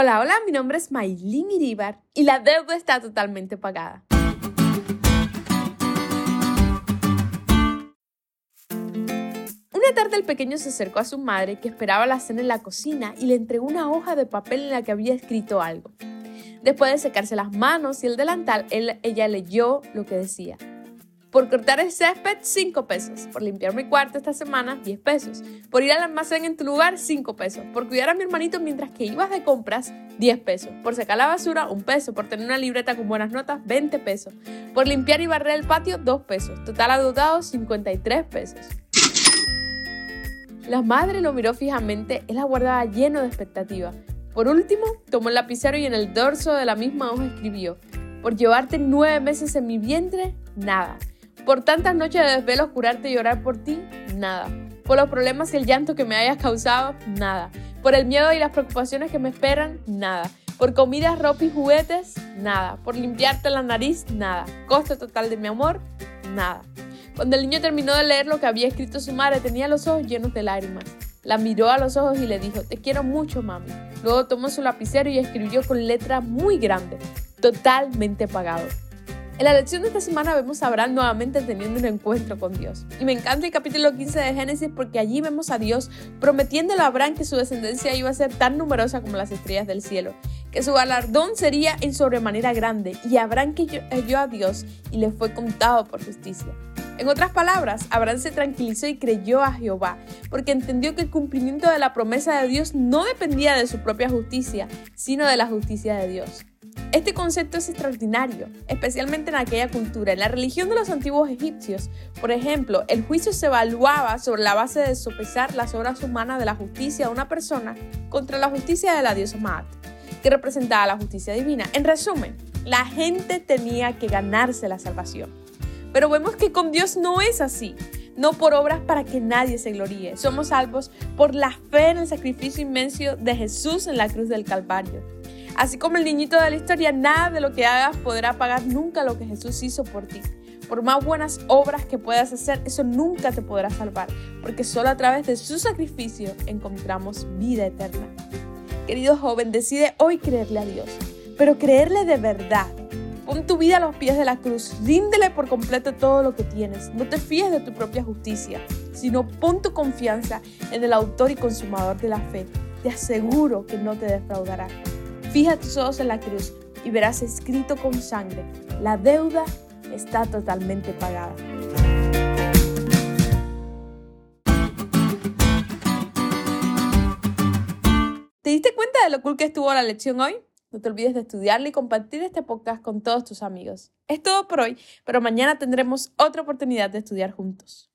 Hola, hola, mi nombre es Maylin Iribar y la deuda está totalmente pagada. Una tarde el pequeño se acercó a su madre que esperaba la cena en la cocina y le entregó una hoja de papel en la que había escrito algo. Después de secarse las manos y el delantal, ella leyó lo que decía. Por cortar el césped, 5 pesos. Por limpiar mi cuarto esta semana, 10 pesos. Por ir al almacén en tu lugar, 5 pesos. Por cuidar a mi hermanito mientras que ibas de compras, 10 pesos. Por sacar la basura, 1 peso. Por tener una libreta con buenas notas, 20 pesos. Por limpiar y barrer el patio, 2 pesos. Total adeudados, 53 pesos. La madre lo miró fijamente, él la guardaba lleno de expectativa. Por último, tomó el lapicero y en el dorso de la misma hoja escribió, por llevarte nueve meses en mi vientre, nada. Por tantas noches de desvelo curarte y llorar por ti, nada. Por los problemas y el llanto que me hayas causado, nada. Por el miedo y las preocupaciones que me esperan, nada. Por comida, ropa y juguetes, nada. Por limpiarte la nariz, nada. Costo total de mi amor, nada. Cuando el niño terminó de leer lo que había escrito su madre, tenía los ojos llenos de lágrimas. La miró a los ojos y le dijo, te quiero mucho, mami. Luego tomó su lapicero y escribió con letra muy grande, totalmente pagado. En la lección de esta semana vemos a Abraham nuevamente teniendo un encuentro con Dios. Y me encanta el capítulo 15 de Génesis porque allí vemos a Dios prometiéndole a Abraham que su descendencia iba a ser tan numerosa como las estrellas del cielo, que su galardón sería en sobremanera grande. Y Abraham creyó a Dios y le fue contado por justicia. En otras palabras, Abraham se tranquilizó y creyó a Jehová, porque entendió que el cumplimiento de la promesa de Dios no dependía de su propia justicia, sino de la justicia de Dios. Este concepto es extraordinario, especialmente en aquella cultura. En la religión de los antiguos egipcios, por ejemplo, el juicio se evaluaba sobre la base de sopesar las obras humanas de la justicia de una persona contra la justicia de la diosa Maat, que representaba la justicia divina. En resumen, la gente tenía que ganarse la salvación. Pero vemos que con Dios no es así. No por obras para que nadie se gloríe. Somos salvos por la fe en el sacrificio inmenso de Jesús en la cruz del Calvario. Así como el niñito de la historia, nada de lo que hagas podrá pagar nunca lo que Jesús hizo por ti. Por más buenas obras que puedas hacer, eso nunca te podrá salvar, porque solo a través de su sacrificio encontramos vida eterna. Querido joven, decide hoy creerle a Dios, pero creerle de verdad. Pon tu vida a los pies de la cruz, ríndele por completo todo lo que tienes. No te fíes de tu propia justicia, sino pon tu confianza en el autor y consumador de la fe. Te aseguro que no te defraudará. Fija tus ojos en la cruz y verás escrito con sangre, la deuda está totalmente pagada. ¿Te diste cuenta de lo cool que estuvo la lección hoy? No te olvides de estudiarla y compartir este podcast con todos tus amigos. Es todo por hoy, pero mañana tendremos otra oportunidad de estudiar juntos.